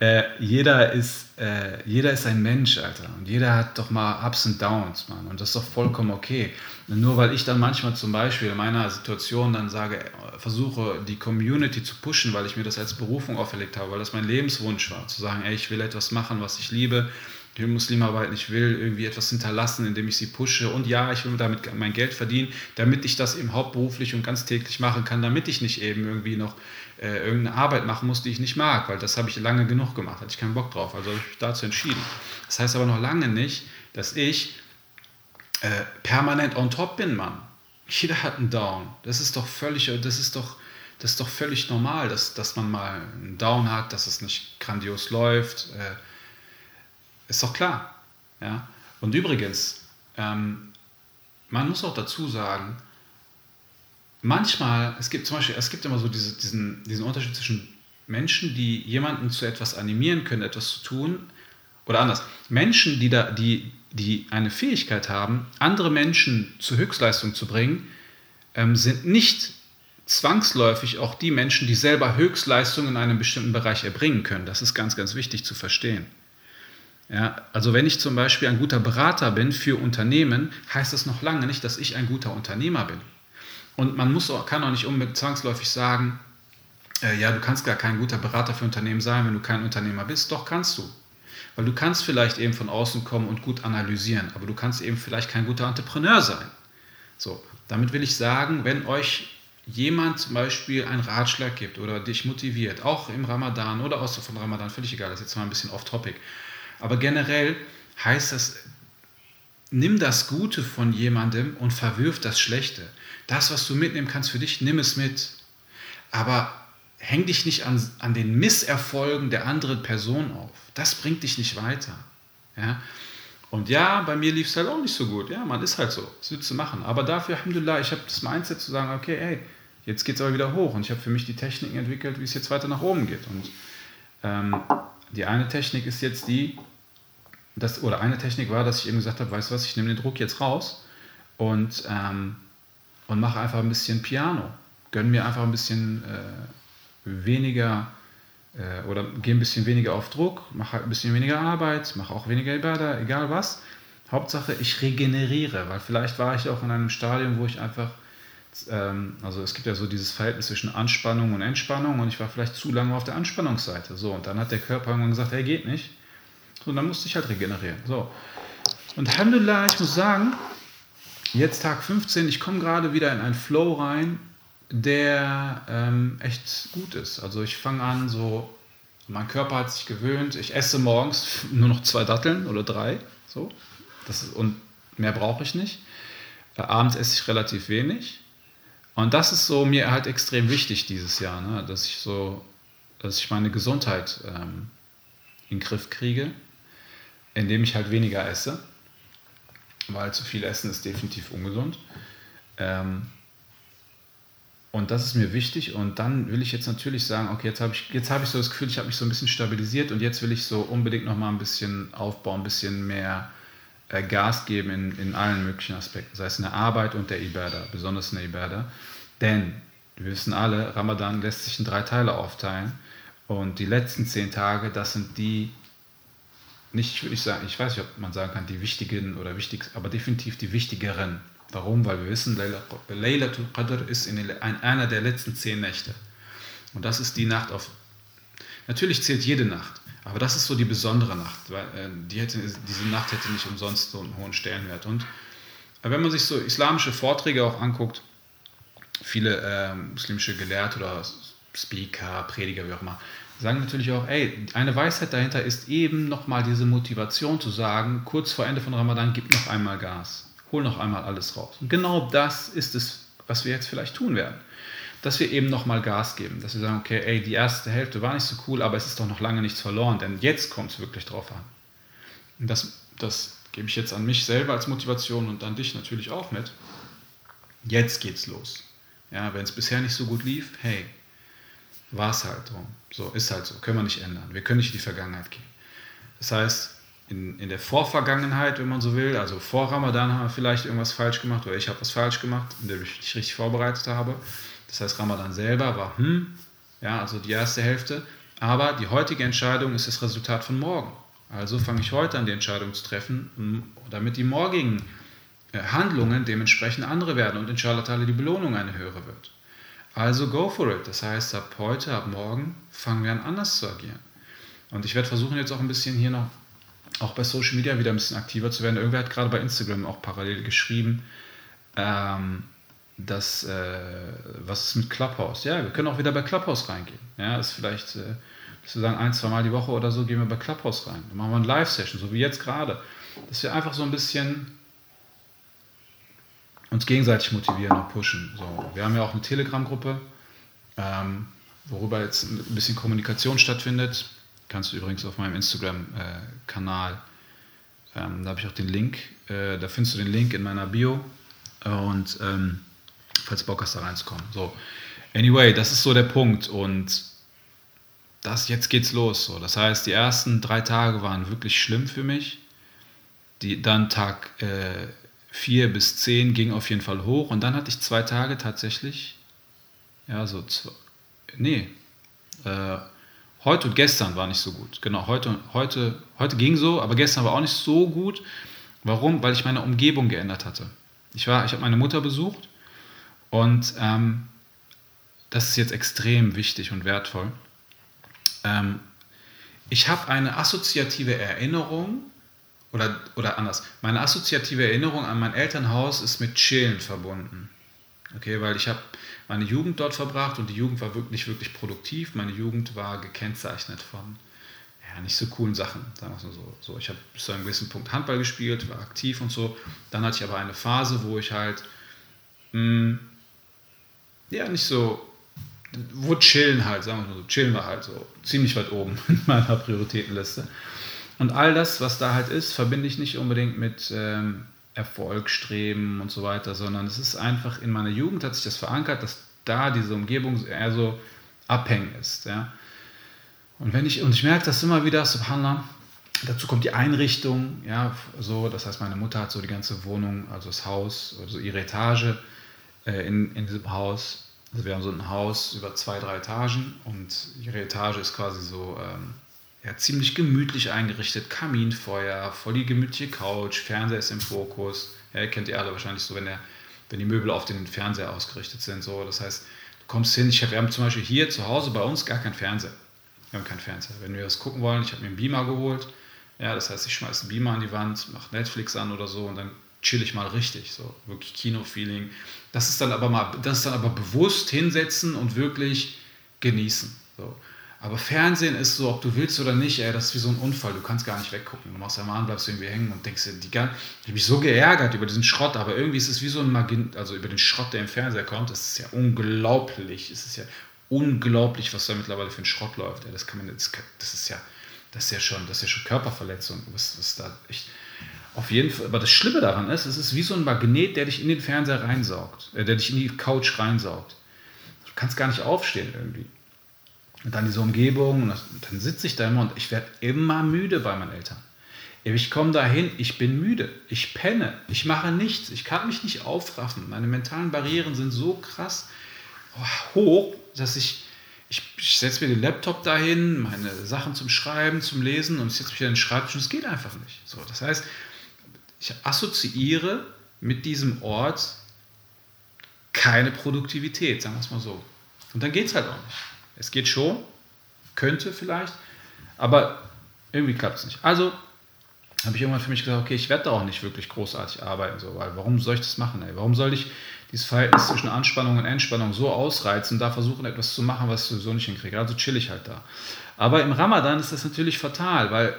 Äh, jeder, ist, äh, jeder ist ein Mensch, Alter. Und jeder hat doch mal Ups und Downs, Mann. Und das ist doch vollkommen okay. Und nur weil ich dann manchmal zum Beispiel in meiner Situation dann sage, versuche die Community zu pushen, weil ich mir das als Berufung auferlegt habe, weil das mein Lebenswunsch war, zu sagen, ey, ich will etwas machen, was ich liebe, ich will Muslimarbeiten, ich will irgendwie etwas hinterlassen, indem ich sie pushe und ja, ich will damit mein Geld verdienen, damit ich das eben hauptberuflich und ganz täglich machen kann, damit ich nicht eben irgendwie noch äh, irgendeine Arbeit machen muss, die ich nicht mag, weil das habe ich lange genug gemacht, hatte ich keinen Bock drauf, also habe ich mich dazu entschieden. Das heißt aber noch lange nicht, dass ich äh, permanent on top bin, Mann. Jeder hat einen Down. Das ist doch völlig, das ist doch, das ist doch völlig normal, dass, dass man mal einen Down hat, dass es nicht grandios läuft. Äh, ist doch klar. Ja? Und übrigens, ähm, man muss auch dazu sagen, manchmal, es gibt zum Beispiel, es gibt immer so diese, diesen, diesen Unterschied zwischen Menschen, die jemanden zu etwas animieren können, etwas zu tun, oder anders. Menschen, die, da, die, die eine Fähigkeit haben, andere Menschen zur Höchstleistung zu bringen, ähm, sind nicht zwangsläufig auch die Menschen, die selber Höchstleistung in einem bestimmten Bereich erbringen können. Das ist ganz, ganz wichtig zu verstehen. Ja, also wenn ich zum Beispiel ein guter Berater bin für Unternehmen, heißt das noch lange nicht, dass ich ein guter Unternehmer bin. Und man muss auch, kann auch nicht unbedingt zwangsläufig sagen, äh, ja, du kannst gar kein guter Berater für Unternehmen sein, wenn du kein Unternehmer bist. Doch kannst du. Weil du kannst vielleicht eben von außen kommen und gut analysieren, aber du kannst eben vielleicht kein guter Entrepreneur sein. So, damit will ich sagen, wenn euch jemand zum Beispiel einen Ratschlag gibt oder dich motiviert, auch im Ramadan oder außer von Ramadan, völlig egal, das ist jetzt mal ein bisschen off-topic, aber generell heißt das, nimm das Gute von jemandem und verwirf das Schlechte. Das, was du mitnehmen kannst für dich, nimm es mit. Aber häng dich nicht an, an den Misserfolgen der anderen Person auf. Das bringt dich nicht weiter. Ja? Und ja, bei mir lief es halt auch nicht so gut. Ja, man ist halt so. Was willst du machen? Aber dafür, Alhamdulillah, ich habe das Mindset zu sagen, okay, ey, jetzt geht es aber wieder hoch. Und ich habe für mich die Techniken entwickelt, wie es jetzt weiter nach oben geht. Und ähm, die eine Technik ist jetzt die, das, oder eine Technik war, dass ich eben gesagt habe, weißt du was, ich nehme den Druck jetzt raus und, ähm, und mache einfach ein bisschen Piano. Gönn mir einfach ein bisschen äh, weniger äh, oder gehe ein bisschen weniger auf Druck, mache halt ein bisschen weniger Arbeit, mache auch weniger Ibadah, egal was. Hauptsache, ich regeneriere, weil vielleicht war ich auch in einem Stadium, wo ich einfach, ähm, also es gibt ja so dieses Verhältnis zwischen Anspannung und Entspannung und ich war vielleicht zu lange auf der Anspannungsseite. So, und dann hat der Körper irgendwann gesagt, hey, geht nicht. So, und dann musste ich halt regenerieren. So. Und Alhamdulillah, ich muss sagen, jetzt Tag 15, ich komme gerade wieder in einen Flow rein, der ähm, echt gut ist. Also ich fange an, so, mein Körper hat sich gewöhnt, ich esse morgens nur noch zwei Datteln oder drei, so, das ist, und mehr brauche ich nicht. Äh, abends esse ich relativ wenig. Und das ist so mir halt extrem wichtig dieses Jahr, ne? dass ich so, dass ich meine Gesundheit ähm, in den Griff kriege, indem ich halt weniger esse, weil zu viel Essen ist definitiv ungesund. Ähm, und das ist mir wichtig. Und dann will ich jetzt natürlich sagen, okay, jetzt habe ich, jetzt habe ich so das Gefühl, ich habe mich so ein bisschen stabilisiert und jetzt will ich so unbedingt nochmal ein bisschen aufbauen, ein bisschen mehr äh, Gas geben in, in allen möglichen Aspekten, sei es in der Arbeit und der Ibadah, besonders in der Ibadah. Denn wir wissen alle, Ramadan lässt sich in drei Teile aufteilen. Und die letzten zehn Tage, das sind die, nicht, würde ich sagen, ich weiß nicht, ob man sagen kann, die wichtigen oder wichtig, aber definitiv die wichtigeren Warum? Weil wir wissen, Laylatul Qadr ist in einer der letzten zehn Nächte. Und das ist die Nacht auf. Natürlich zählt jede Nacht, aber das ist so die besondere Nacht, weil äh, die hätte, diese Nacht hätte nicht umsonst so einen hohen Stellenwert. Und äh, wenn man sich so islamische Vorträge auch anguckt, viele äh, muslimische Gelehrte oder Speaker, Prediger, wie auch immer, sagen natürlich auch, ey, eine Weisheit dahinter ist eben nochmal diese Motivation zu sagen, kurz vor Ende von Ramadan, gib noch einmal Gas hol noch einmal alles raus. Und genau das ist es, was wir jetzt vielleicht tun werden. Dass wir eben nochmal Gas geben, dass wir sagen, okay, ey, die erste Hälfte war nicht so cool, aber es ist doch noch lange nichts verloren, denn jetzt kommt es wirklich drauf an. Und das, das gebe ich jetzt an mich selber als Motivation und an dich natürlich auch mit. Jetzt geht's los. Ja, wenn es bisher nicht so gut lief, hey, war es halt drum. So, ist halt so, können wir nicht ändern. Wir können nicht in die Vergangenheit gehen. Das heißt, in, in der Vorvergangenheit, wenn man so will, also vor Ramadan haben wir vielleicht irgendwas falsch gemacht oder ich habe was falsch gemacht, indem ich mich richtig vorbereitet habe. Das heißt, Ramadan selber war, hm, ja, also die erste Hälfte. Aber die heutige Entscheidung ist das Resultat von morgen. Also fange ich heute an, die Entscheidung zu treffen, damit die morgigen äh, Handlungen dementsprechend andere werden und inshallah die Belohnung eine höhere wird. Also go for it. Das heißt, ab heute, ab morgen fangen wir an, anders zu agieren. Und ich werde versuchen, jetzt auch ein bisschen hier noch auch bei Social Media wieder ein bisschen aktiver zu werden. Irgendwer hat gerade bei Instagram auch parallel geschrieben, ähm, dass, äh, was ist mit Clubhouse? Ja, wir können auch wieder bei Clubhouse reingehen. Ja, ist vielleicht, äh, dass wir sagen, ein, zwei Mal die Woche oder so gehen wir bei Clubhouse rein. Dann machen wir eine Live-Session, so wie jetzt gerade. Dass wir einfach so ein bisschen uns gegenseitig motivieren und pushen. So, wir haben ja auch eine Telegram-Gruppe, ähm, worüber jetzt ein bisschen Kommunikation stattfindet Kannst du übrigens auf meinem Instagram-Kanal, ähm, da habe ich auch den Link, äh, da findest du den Link in meiner Bio und ähm, falls Bock hast, da reinzukommen. So, anyway, das ist so der Punkt und das, jetzt geht's los. So. Das heißt, die ersten drei Tage waren wirklich schlimm für mich. Die, dann Tag äh, 4 bis 10 ging auf jeden Fall hoch und dann hatte ich zwei Tage tatsächlich, ja, so, zwei, nee, äh, Heute und gestern war nicht so gut. Genau, heute, heute, heute ging so, aber gestern war auch nicht so gut. Warum? Weil ich meine Umgebung geändert hatte. Ich, ich habe meine Mutter besucht und ähm, das ist jetzt extrem wichtig und wertvoll. Ähm, ich habe eine assoziative Erinnerung oder, oder anders. Meine assoziative Erinnerung an mein Elternhaus ist mit Chillen verbunden. Okay, weil ich habe meine Jugend dort verbracht und die Jugend war wirklich, wirklich produktiv. Meine Jugend war gekennzeichnet von ja, nicht so coolen Sachen, sagen wir es so. so. Ich habe bis zu einem gewissen Punkt Handball gespielt, war aktiv und so. Dann hatte ich aber eine Phase, wo ich halt mh, hm, ja nicht so wo chillen halt, sagen wir mal so, chillen wir halt so ziemlich weit oben in meiner Prioritätenliste. Und all das, was da halt ist, verbinde ich nicht unbedingt mit ähm, Erfolgsstreben und so weiter, sondern es ist einfach in meiner Jugend hat sich das verankert, dass da diese Umgebung eher so abhängig ist. Ja? Und wenn ich, und ich merke das immer wieder, subhanallah, dazu kommt die Einrichtung, ja, so, das heißt, meine Mutter hat so die ganze Wohnung, also das Haus, also ihre Etage äh, in, in diesem Haus. Also wir haben so ein Haus über zwei, drei Etagen und ihre Etage ist quasi so ähm, ja, ziemlich gemütlich eingerichtet, Kaminfeuer, voll die gemütliche Couch, Fernseher ist im Fokus. Ja, kennt ihr alle wahrscheinlich so, wenn, der, wenn die Möbel auf den Fernseher ausgerichtet sind. So. Das heißt, du kommst hin, ich wir haben zum Beispiel hier zu Hause bei uns gar keinen Fernseher. Wir haben keinen Fernseher. Wenn wir was gucken wollen, ich habe mir einen Beamer geholt. Ja, das heißt, ich schmeiße einen Beamer an die Wand, mache Netflix an oder so und dann chill ich mal richtig, so wirklich Kino-Feeling. Das ist dann aber mal, das ist dann aber bewusst hinsetzen und wirklich genießen. So. Aber Fernsehen ist so, ob du willst oder nicht, ey, das ist wie so ein Unfall. Du kannst gar nicht weggucken. Du machst einmal an, bleibst irgendwie hängen und denkst dir, die ganze, ich habe mich so geärgert über diesen Schrott, aber irgendwie ist es wie so ein Magin, also über den Schrott, der im Fernseher kommt. Das ist ja unglaublich. Es ist ja unglaublich, was da mittlerweile für ein Schrott läuft. Ey, das kann man, das, das ist ja, das ist ja schon, das ist ja schon Körperverletzung. Was, was da echt, auf jeden Fall, aber das Schlimme daran ist, es ist wie so ein Magnet, der dich in den Fernseher reinsaugt, äh, der dich in die Couch reinsaugt. Du kannst gar nicht aufstehen irgendwie. Und dann diese Umgebung, und, das, dann sitze ich da immer und ich werde immer müde bei meinen Eltern. Ich komme dahin, ich bin müde, ich penne, ich mache nichts, ich kann mich nicht aufraffen. Meine mentalen Barrieren sind so krass hoch, dass ich, ich, ich setze mir den Laptop dahin, meine Sachen zum Schreiben, zum Lesen und ich setze mich an den Schreibtisch und es geht einfach nicht. So, das heißt, ich assoziiere mit diesem Ort keine Produktivität, sagen wir es mal so. Und dann geht es halt auch nicht. Es geht schon, könnte vielleicht, aber irgendwie klappt es nicht. Also habe ich irgendwann für mich gesagt, okay, ich werde da auch nicht wirklich großartig arbeiten, so, weil warum soll ich das machen? Ey? Warum soll ich dieses Verhältnis zwischen Anspannung und Entspannung so ausreizen und da versuchen, etwas zu machen, was ich sowieso nicht hinkriege? Also chill ich halt da. Aber im Ramadan ist das natürlich fatal, weil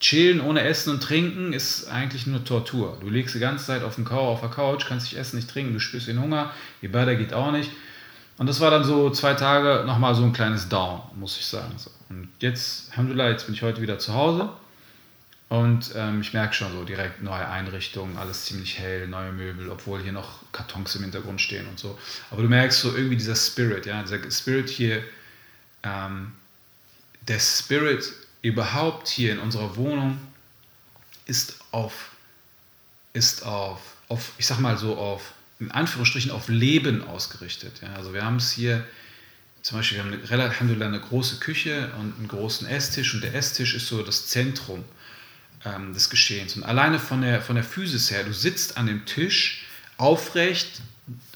chillen ohne Essen und Trinken ist eigentlich nur Tortur. Du legst die ganze Zeit auf, dem Kau, auf der Couch, kannst nicht essen, nicht trinken, du spürst den Hunger, die Börder geht auch nicht. Und das war dann so zwei Tage nochmal so ein kleines Down, muss ich sagen. Und jetzt, Alhamdulillah, jetzt bin ich heute wieder zu Hause und ähm, ich merke schon so direkt neue Einrichtungen, alles ziemlich hell, neue Möbel, obwohl hier noch Kartons im Hintergrund stehen und so. Aber du merkst so irgendwie dieser Spirit, ja, dieser Spirit hier, ähm, der Spirit überhaupt hier in unserer Wohnung ist auf, ist auf, auf, ich sag mal so, auf, in Anführungsstrichen, auf Leben ausgerichtet. Ja? Also wir haben es hier, zum Beispiel, wir haben eine, Alhamdulillah eine große Küche und einen großen Esstisch und der Esstisch ist so das Zentrum ähm, des Geschehens. Und alleine von der, von der Physis her, du sitzt an dem Tisch aufrecht,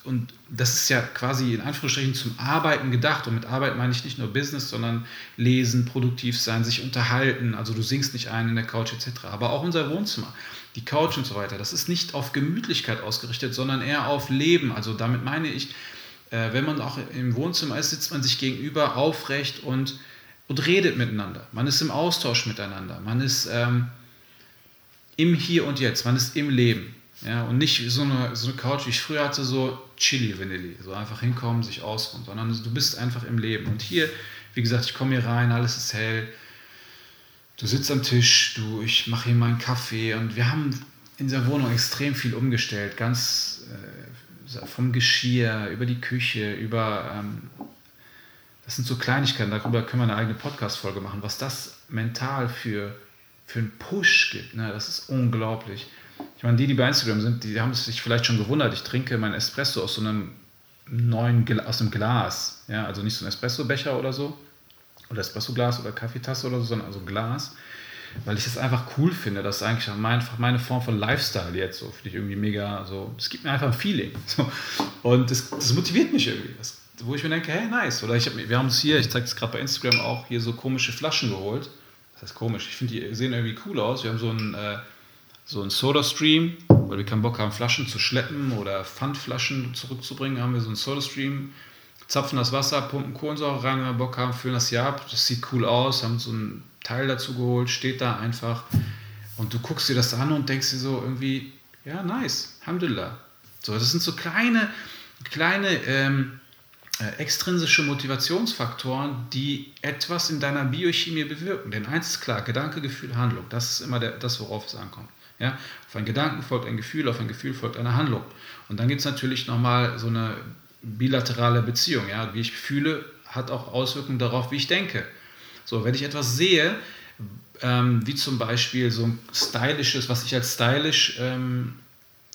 und das ist ja quasi in Anführungsstrichen zum Arbeiten gedacht. Und mit Arbeit meine ich nicht nur Business, sondern lesen, produktiv sein, sich unterhalten. Also du singst nicht ein in der Couch etc. Aber auch unser Wohnzimmer, die Couch und so weiter, das ist nicht auf Gemütlichkeit ausgerichtet, sondern eher auf Leben. Also damit meine ich, äh, wenn man auch im Wohnzimmer ist, sitzt man sich gegenüber aufrecht und, und redet miteinander. Man ist im Austausch miteinander. Man ist ähm, im Hier und Jetzt. Man ist im Leben. Ja, und nicht so eine, so eine Couch, wie ich früher hatte, so chili vanilli, so einfach hinkommen, sich ausruhen, sondern du bist einfach im Leben. Und hier, wie gesagt, ich komme hier rein, alles ist hell, du sitzt am Tisch, du, ich mache hier meinen Kaffee und wir haben in dieser Wohnung extrem viel umgestellt, ganz äh, vom Geschirr über die Küche, über, ähm, das sind so Kleinigkeiten, darüber können wir eine eigene Podcast-Folge machen, was das mental für, für einen Push gibt, ne? das ist unglaublich. Ich meine, die, die bei Instagram sind, die haben sich vielleicht schon gewundert. Ich trinke mein Espresso aus so einem neuen, aus einem Glas. Ja, also nicht so ein Espresso-Becher oder so. Oder Espresso-Glas oder Kaffeetasse oder so, sondern also Glas. Weil ich das einfach cool finde. Das ist eigentlich mein, meine Form von Lifestyle jetzt. So finde ich irgendwie mega. So, das gibt mir einfach ein Feeling. So. Und das, das motiviert mich irgendwie. Das, wo ich mir denke, hey, nice. Oder ich hab, wir haben uns hier, ich zeige es gerade bei Instagram auch, hier so komische Flaschen geholt. Das heißt komisch. Ich finde, die sehen irgendwie cool aus. Wir haben so ein. Äh, so ein Soda-Stream, weil wir keinen Bock haben, Flaschen zu schleppen oder Pfandflaschen zurückzubringen, haben wir so einen Soda-Stream, zapfen das Wasser, pumpen Kohlensäure rein, wenn wir Bock haben, füllen das hier ab. Das sieht cool aus, haben so ein Teil dazu geholt, steht da einfach. Und du guckst dir das an und denkst dir so irgendwie, ja, nice, Alhamdulillah. So, das sind so kleine, kleine ähm, äh, extrinsische Motivationsfaktoren, die etwas in deiner Biochemie bewirken. Denn eins ist klar, Gedanke, Gefühl, Handlung. Das ist immer der, das, worauf es ankommt. Ja? Auf einen Gedanken folgt ein Gefühl, auf ein Gefühl folgt eine Handlung. Und dann gibt es natürlich nochmal so eine bilaterale Beziehung. Ja? Wie ich fühle, hat auch Auswirkungen darauf, wie ich denke. So, wenn ich etwas sehe, ähm, wie zum Beispiel so ein stylisches, was ich als stylisch ähm,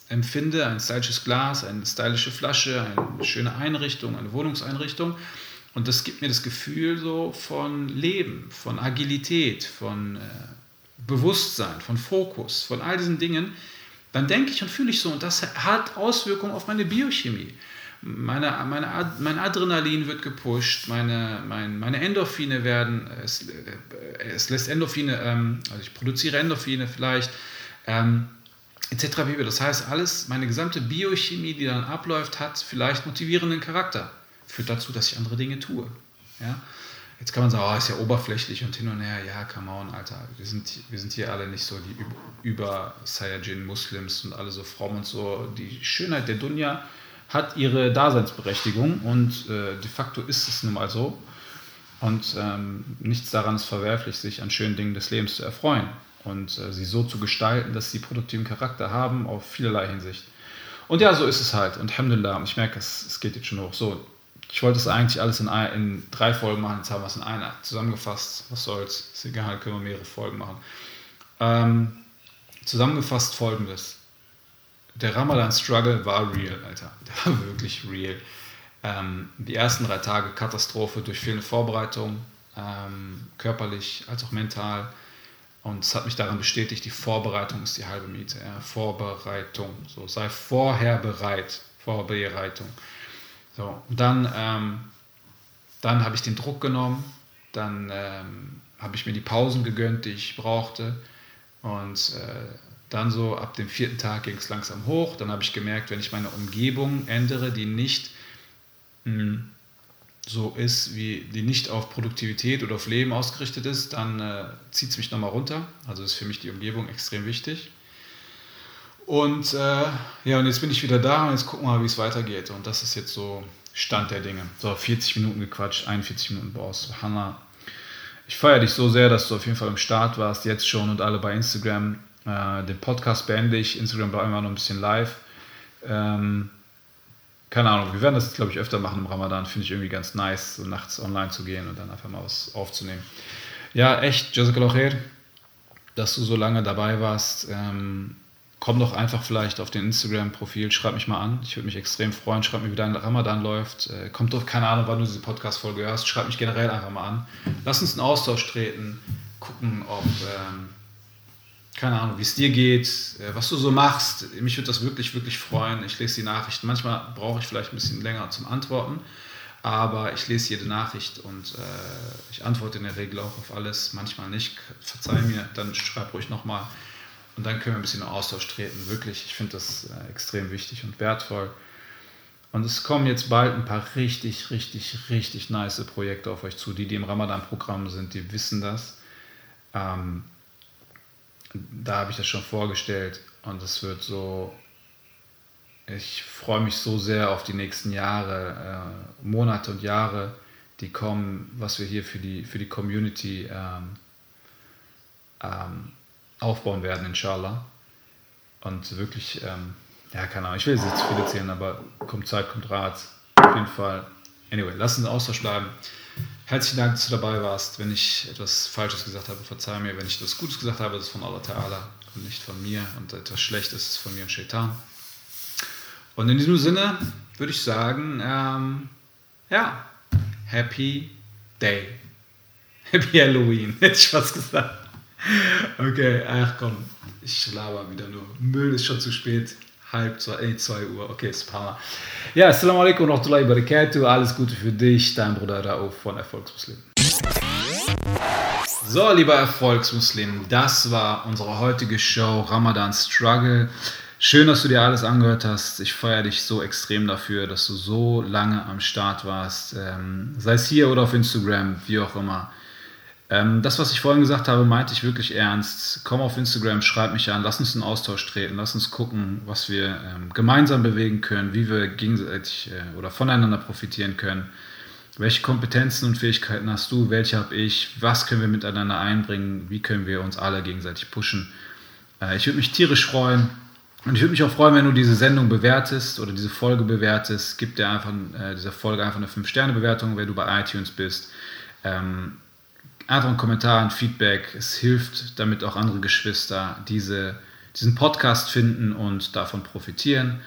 empfinde, ein stylisches Glas, eine stylische Flasche, eine schöne Einrichtung, eine Wohnungseinrichtung. Und das gibt mir das Gefühl so von Leben, von Agilität, von äh, Bewusstsein, von Fokus, von all diesen Dingen. Dann denke ich und fühle ich so. Und das hat Auswirkungen auf meine Biochemie. Meine, meine, mein Adrenalin wird gepusht, meine, mein, meine Endorphine werden, es, äh, es lässt Endorphine, ähm, also ich produziere Endorphine vielleicht. Ähm, etc. Das heißt, alles, meine gesamte Biochemie, die dann abläuft, hat vielleicht motivierenden Charakter. Führt dazu, dass ich andere Dinge tue. Ja? Jetzt kann man sagen, oh, ist ja oberflächlich und hin und her. Ja, come on, Alter. Wir sind, wir sind hier alle nicht so die über Saiyajin-Muslims und alle so fromm und so. Die Schönheit der Dunja hat ihre Daseinsberechtigung und äh, de facto ist es nun mal so. Und ähm, nichts daran ist verwerflich, sich an schönen Dingen des Lebens zu erfreuen und äh, sie so zu gestalten, dass sie produktiven Charakter haben auf vielerlei Hinsicht. Und ja, so ist es halt. Und Alhamdulillah, ich merke, es, es geht jetzt schon hoch. So, ich wollte es eigentlich alles in, ein, in drei Folgen machen, jetzt haben wir es in einer zusammengefasst. Was soll's, ist egal, können wir mehrere Folgen machen. Ähm, zusammengefasst folgendes. Der Ramadan-Struggle war real, Alter. Der war wirklich real. Ähm, die ersten drei Tage Katastrophe durch fehlende Vorbereitung, ähm, körperlich als auch mental und es hat mich daran bestätigt, die Vorbereitung ist die halbe Miete. Ja. Vorbereitung. So, sei vorher bereit. Vorbereitung. So, und dann, ähm, dann habe ich den Druck genommen, dann ähm, habe ich mir die Pausen gegönnt, die ich brauchte. Und äh, dann so ab dem vierten Tag ging es langsam hoch. Dann habe ich gemerkt, wenn ich meine Umgebung ändere, die nicht mh, hm, so ist, wie die nicht auf Produktivität oder auf Leben ausgerichtet ist, dann äh, zieht es mich nochmal runter. Also ist für mich die Umgebung extrem wichtig. Und äh, ja, und jetzt bin ich wieder da und jetzt gucken wir mal, wie es weitergeht. Und das ist jetzt so Stand der Dinge. So, 40 Minuten gequatscht, 41 Minuten du. Hanna, ich feiere dich so sehr, dass du auf jeden Fall im Start warst, jetzt schon und alle bei Instagram. Äh, den Podcast beende ich. Instagram bleibt immer noch ein bisschen live. Ähm, keine Ahnung, wir werden das, glaube ich, öfter machen im Ramadan. Finde ich irgendwie ganz nice, so nachts online zu gehen und dann einfach mal was aufzunehmen. Ja, echt, Jazakallah khair, dass du so lange dabei warst. Ähm, komm doch einfach vielleicht auf den Instagram-Profil, schreib mich mal an. Ich würde mich extrem freuen. Schreib mir, wie dein Ramadan läuft. Äh, kommt doch, keine Ahnung, wann du diese Podcast-Folge hörst. Schreib mich generell einfach mal an. Lass uns einen Austausch treten, gucken, ob. Ähm, keine Ahnung, wie es dir geht, äh, was du so machst. Mich würde das wirklich, wirklich freuen. Ich lese die Nachrichten. Manchmal brauche ich vielleicht ein bisschen länger zum Antworten, aber ich lese jede Nachricht und äh, ich antworte in der Regel auch auf alles. Manchmal nicht. Verzeih mir, dann schreib ruhig nochmal und dann können wir ein bisschen in Austausch treten. Wirklich, ich finde das äh, extrem wichtig und wertvoll. Und es kommen jetzt bald ein paar richtig, richtig, richtig nice Projekte auf euch zu. Die, die im Ramadan-Programm sind, die wissen das. Ähm, da habe ich das schon vorgestellt und es wird so, ich freue mich so sehr auf die nächsten Jahre, äh, Monate und Jahre, die kommen, was wir hier für die, für die Community ähm, ähm, aufbauen werden, inshallah. Und wirklich, ähm, ja, keine Ahnung, ich will jetzt zu viel erzählen, aber kommt Zeit, kommt Rat. Auf jeden Fall. Anyway, lass uns Austausch bleiben. Herzlichen Dank, dass du dabei warst. Wenn ich etwas Falsches gesagt habe, verzeih mir. Wenn ich etwas Gutes gesagt habe, ist von Allah Ta'ala und nicht von mir. Und etwas Schlechtes ist von mir und Shaitan. Und in diesem Sinne würde ich sagen, ähm, ja, Happy Day. Happy Halloween, hätte ich fast gesagt. Okay, ach komm, ich laber wieder nur. Müll ist schon zu spät halb zwei, äh, zwei Uhr. Okay, Spama. Ja, Assalamu alaikum wa rahmatullahi wa barakatuh. Alles Gute für dich, dein Bruder Rauf von Erfolgsmuslim. So, lieber Erfolgsmuslim, das war unsere heutige Show Ramadan Struggle. Schön, dass du dir alles angehört hast. Ich feiere dich so extrem dafür, dass du so lange am Start warst. Ähm, sei es hier oder auf Instagram, wie auch immer. Ähm, das, was ich vorhin gesagt habe, meinte ich wirklich ernst. Komm auf Instagram, schreib mich an, lass uns in Austausch treten, lass uns gucken, was wir ähm, gemeinsam bewegen können, wie wir gegenseitig äh, oder voneinander profitieren können. Welche Kompetenzen und Fähigkeiten hast du? Welche habe ich? Was können wir miteinander einbringen? Wie können wir uns alle gegenseitig pushen? Äh, ich würde mich tierisch freuen. Und ich würde mich auch freuen, wenn du diese Sendung bewertest oder diese Folge bewertest. Gib dir einfach äh, dieser Folge einfach eine 5-Sterne-Bewertung, wenn du bei iTunes bist. Ähm, einfach einen Kommentar, ein Feedback. Es hilft, damit auch andere Geschwister diese, diesen Podcast finden und davon profitieren.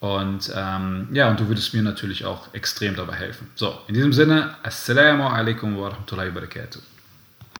Und ähm, ja, und du würdest mir natürlich auch extrem dabei helfen. So, in diesem Sinne, Assalamu alaikum wa rahmatullahi wa barakatuh.